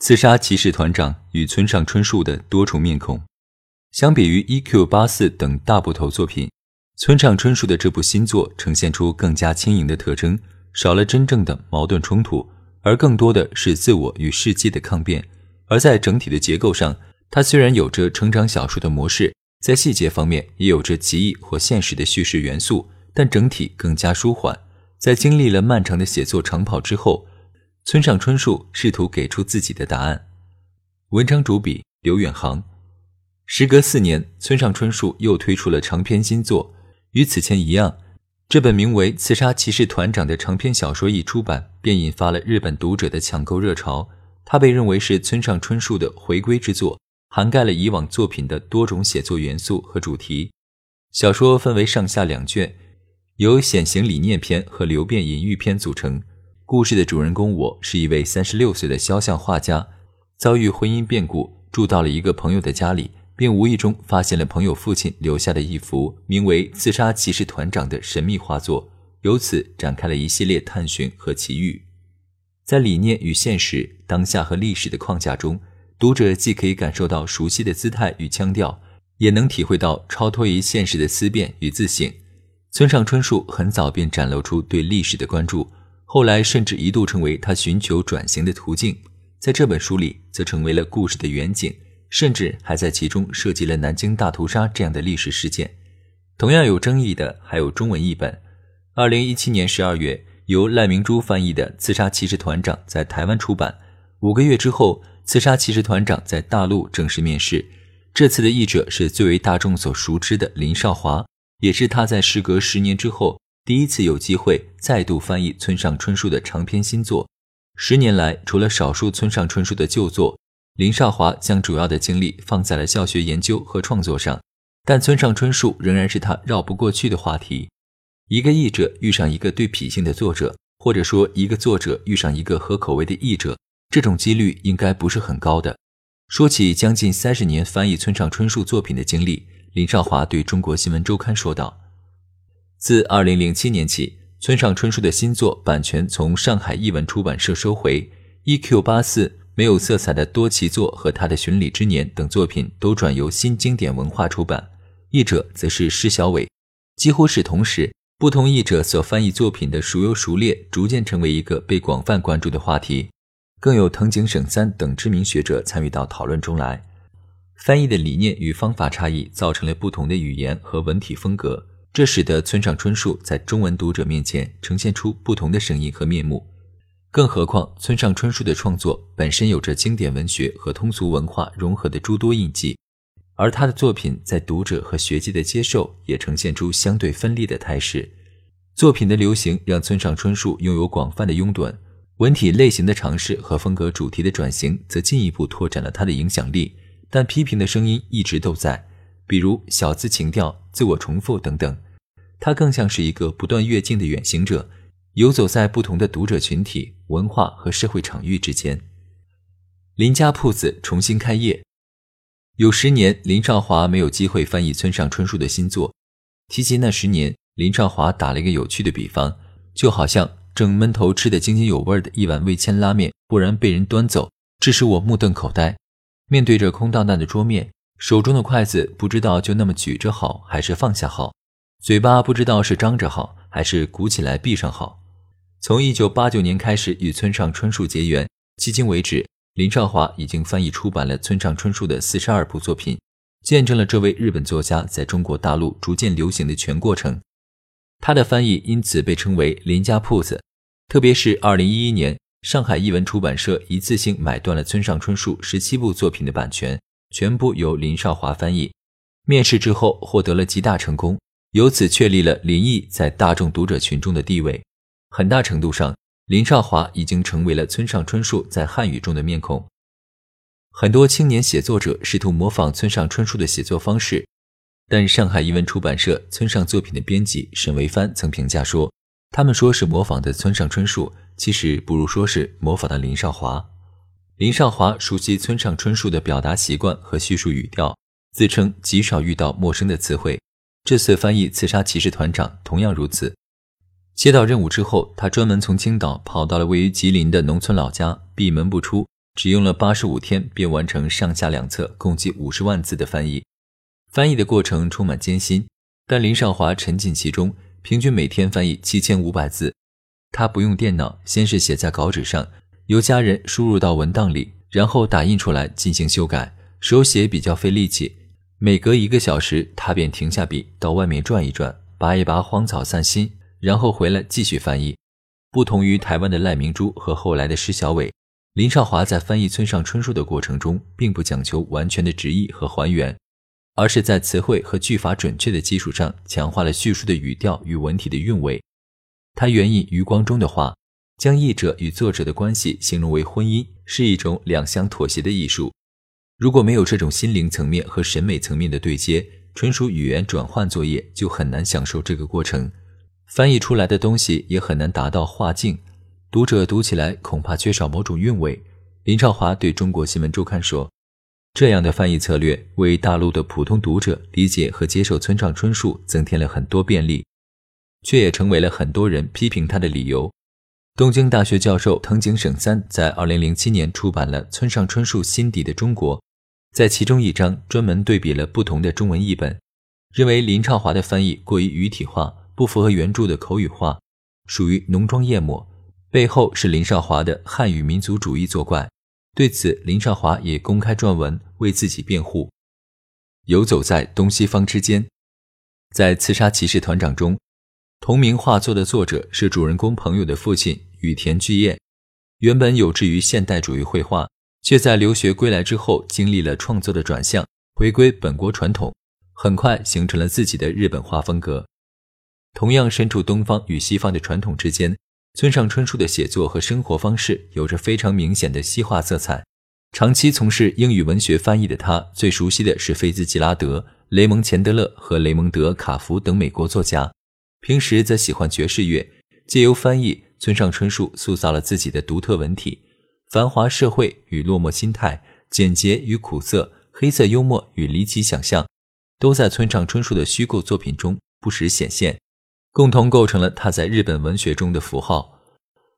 刺杀骑士团长与村上春树的多重面孔。相比于《E.Q. 八四》等大部头作品，村上春树的这部新作呈现出更加轻盈的特征，少了真正的矛盾冲突，而更多的是自我与世界的抗辩。而在整体的结构上，它虽然有着成长小说的模式，在细节方面也有着奇异或现实的叙事元素，但整体更加舒缓。在经历了漫长的写作长跑之后，村上春树试图给出自己的答案。文章主笔刘远航。时隔四年，村上春树又推出了长篇新作。与此前一样，这本名为《刺杀骑士团长》的长篇小说一出版，便引发了日本读者的抢购热潮。它被认为是村上春树的回归之作，涵盖了以往作品的多种写作元素和主题。小说分为上下两卷。由显形理念篇和流变隐喻篇组成。故事的主人公我是一位三十六岁的肖像画家，遭遇婚姻变故，住到了一个朋友的家里，并无意中发现了朋友父亲留下的一幅名为《刺杀骑士团长》的神秘画作，由此展开了一系列探寻和奇遇。在理念与现实、当下和历史的框架中，读者既可以感受到熟悉的姿态与腔调，也能体会到超脱于现实的思辨与自省。村上春树很早便展露出对历史的关注，后来甚至一度成为他寻求转型的途径。在这本书里，则成为了故事的远景，甚至还在其中涉及了南京大屠杀这样的历史事件。同样有争议的还有中文译本。二零一七年十二月，由赖明珠翻译的《刺杀骑士团长》在台湾出版。五个月之后，《刺杀骑士团长》在大陆正式面世。这次的译者是最为大众所熟知的林少华。也是他在时隔十年之后第一次有机会再度翻译村上春树的长篇新作。十年来，除了少数村上春树的旧作，林少华将主要的精力放在了教学研究和创作上。但村上春树仍然是他绕不过去的话题。一个译者遇上一个对脾性的作者，或者说一个作者遇上一个合口味的译者，这种几率应该不是很高的。说起将近三十年翻译村上春树作品的经历。林少华对中国新闻周刊说道：“自2007年起，村上春树的新作版权从上海译文出版社收回，《EQ 八四》没有色彩的多奇作和他的《巡礼之年》等作品都转由新经典文化出版，译者则是施小伟。几乎是同时，不同译者所翻译作品的孰优孰劣，逐渐成为一个被广泛关注的话题，更有藤井省三等知名学者参与到讨论中来。”翻译的理念与方法差异，造成了不同的语言和文体风格，这使得村上春树在中文读者面前呈现出不同的声音和面目。更何况，村上春树的创作本身有着经典文学和通俗文化融合的诸多印记，而他的作品在读者和学界的接受也呈现出相对分立的态势。作品的流行让村上春树拥有广泛的拥趸，文体类型的尝试和风格主题的转型，则进一步拓展了他的影响力。但批评的声音一直都在，比如小资情调、自我重复等等。他更像是一个不断跃进的远行者，游走在不同的读者群体、文化和社会场域之间。林家铺子重新开业，有十年林少华没有机会翻译村上春树的新作。提及那十年，林少华打了一个有趣的比方，就好像正闷头吃得津津有味的一碗味千拉面，忽然被人端走，致使我目瞪口呆。面对着空荡荡的桌面，手中的筷子不知道就那么举着好还是放下好，嘴巴不知道是张着好还是鼓起来闭上好。从一九八九年开始与村上春树结缘，迄今为止，林少华已经翻译出版了村上春树的四十二部作品，见证了这位日本作家在中国大陆逐渐流行的全过程。他的翻译因此被称为“林家铺子”，特别是二零一一年。上海译文出版社一次性买断了村上春树十七部作品的版权，全部由林少华翻译。面试之后获得了极大成功，由此确立了林毅在大众读者群中的地位。很大程度上，林少华已经成为了村上春树在汉语中的面孔。很多青年写作者试图模仿村上春树的写作方式，但上海译文出版社村上作品的编辑沈维帆曾评价说：“他们说是模仿的村上春树，其实不如说是模仿的林少华。林少华熟悉村上春树的表达习惯和叙述语调，自称极少遇到陌生的词汇。这次翻译《刺杀骑士团长》同样如此。接到任务之后，他专门从青岛跑到了位于吉林的农村老家，闭门不出。”只用了八十五天，便完成上下两册、共计五十万字的翻译。翻译的过程充满艰辛，但林少华沉浸其中，平均每天翻译七千五百字。他不用电脑，先是写在稿纸上，由家人输入到文档里，然后打印出来进行修改。手写比较费力气，每隔一个小时，他便停下笔，到外面转一转，拔一拔荒草散心，然后回来继续翻译。不同于台湾的赖明珠和后来的施小伟。林少华在翻译村上春树的过程中，并不讲求完全的直译和还原，而是在词汇和句法准确的基础上，强化了叙述的语调与文体的韵味。他援引余光中的话，将译者与作者的关系形容为婚姻，是一种两相妥协的艺术。如果没有这种心灵层面和审美层面的对接，纯属语言转换作业，就很难享受这个过程。翻译出来的东西也很难达到画境。读者读起来恐怕缺少某种韵味。林少华对中国新闻周刊说：“这样的翻译策略为大陆的普通读者理解和接受村上春树增添了很多便利，却也成为了很多人批评他的理由。”东京大学教授藤井省三在2007年出版了《村上春树心底的中国》，在其中一章专门对比了不同的中文译本，认为林少华的翻译过于语体化，不符合原著的口语化，属于浓妆艳抹。背后是林少华的汉语民族主义作怪，对此林少华也公开撰文为自己辩护。游走在东西方之间，在《刺杀骑士团长》中，同名画作的作者是主人公朋友的父亲羽田巨彦。原本有志于现代主义绘画，却在留学归来之后经历了创作的转向，回归本国传统，很快形成了自己的日本画风格。同样身处东方与西方的传统之间。村上春树的写作和生活方式有着非常明显的西化色彩。长期从事英语文学翻译的他，最熟悉的是菲兹吉拉德、雷蒙·钱德勒和雷蒙德·卡福等美国作家。平时则喜欢爵士乐，借由翻译村上春树，塑造了自己的独特文体。繁华社会与落寞心态，简洁与苦涩，黑色幽默与离奇想象，都在村上春树的虚构作品中不时显现。共同构成了他在日本文学中的符号。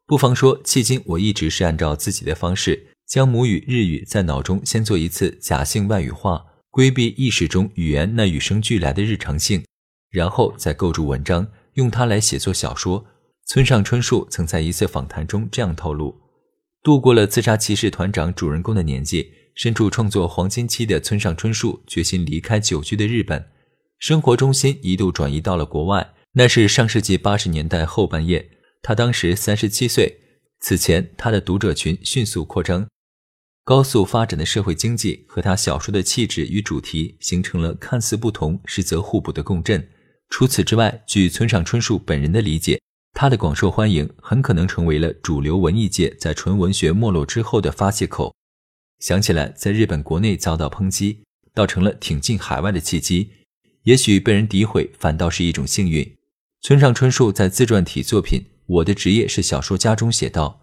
不妨说，迄今我一直是按照自己的方式，将母语日语在脑中先做一次假性外语化，规避意识中语言那与生俱来的日常性，然后再构筑文章，用它来写作小说。村上春树曾在一次访谈中这样透露：度过了自杀骑士团长主人公的年纪，身处创作黄金期的村上春树决心离开久居的日本，生活中心一度转移到了国外。那是上世纪八十年代后半叶，他当时三十七岁。此前，他的读者群迅速扩张，高速发展的社会经济和他小说的气质与主题形成了看似不同实则互补的共振。除此之外，据村上春树本人的理解，他的广受欢迎很可能成为了主流文艺界在纯文学没落之后的发泄口。想起来，在日本国内遭到抨击，倒成了挺进海外的契机。也许被人诋毁，反倒是一种幸运。村上春树在自传体作品《我的职业是小说家》中写道：“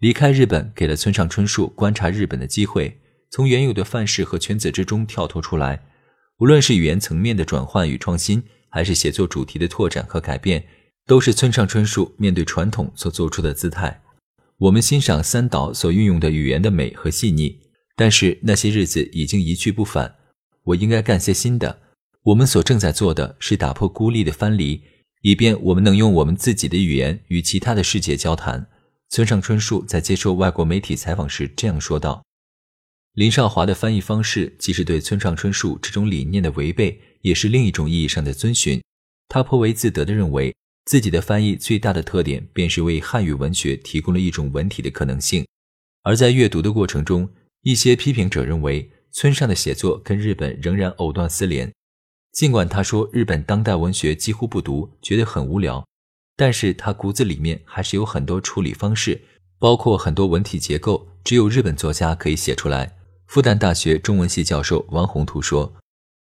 离开日本，给了村上春树观察日本的机会，从原有的范式和圈子之中跳脱出来。无论是语言层面的转换与创新，还是写作主题的拓展和改变，都是村上春树面对传统所做出的姿态。我们欣赏三岛所运用的语言的美和细腻，但是那些日子已经一去不返。我应该干些新的。我们所正在做的是打破孤立的藩篱。”以便我们能用我们自己的语言与其他的世界交谈。村上春树在接受外国媒体采访时这样说道：“林少华的翻译方式既是对村上春树这种理念的违背，也是另一种意义上的遵循。他颇为自得地认为，自己的翻译最大的特点便是为汉语文学提供了一种文体的可能性。而在阅读的过程中，一些批评者认为，村上的写作跟日本仍然藕断丝连。”尽管他说日本当代文学几乎不读，觉得很无聊，但是他骨子里面还是有很多处理方式，包括很多文体结构，只有日本作家可以写出来，复旦大学中文系教授王宏图说：“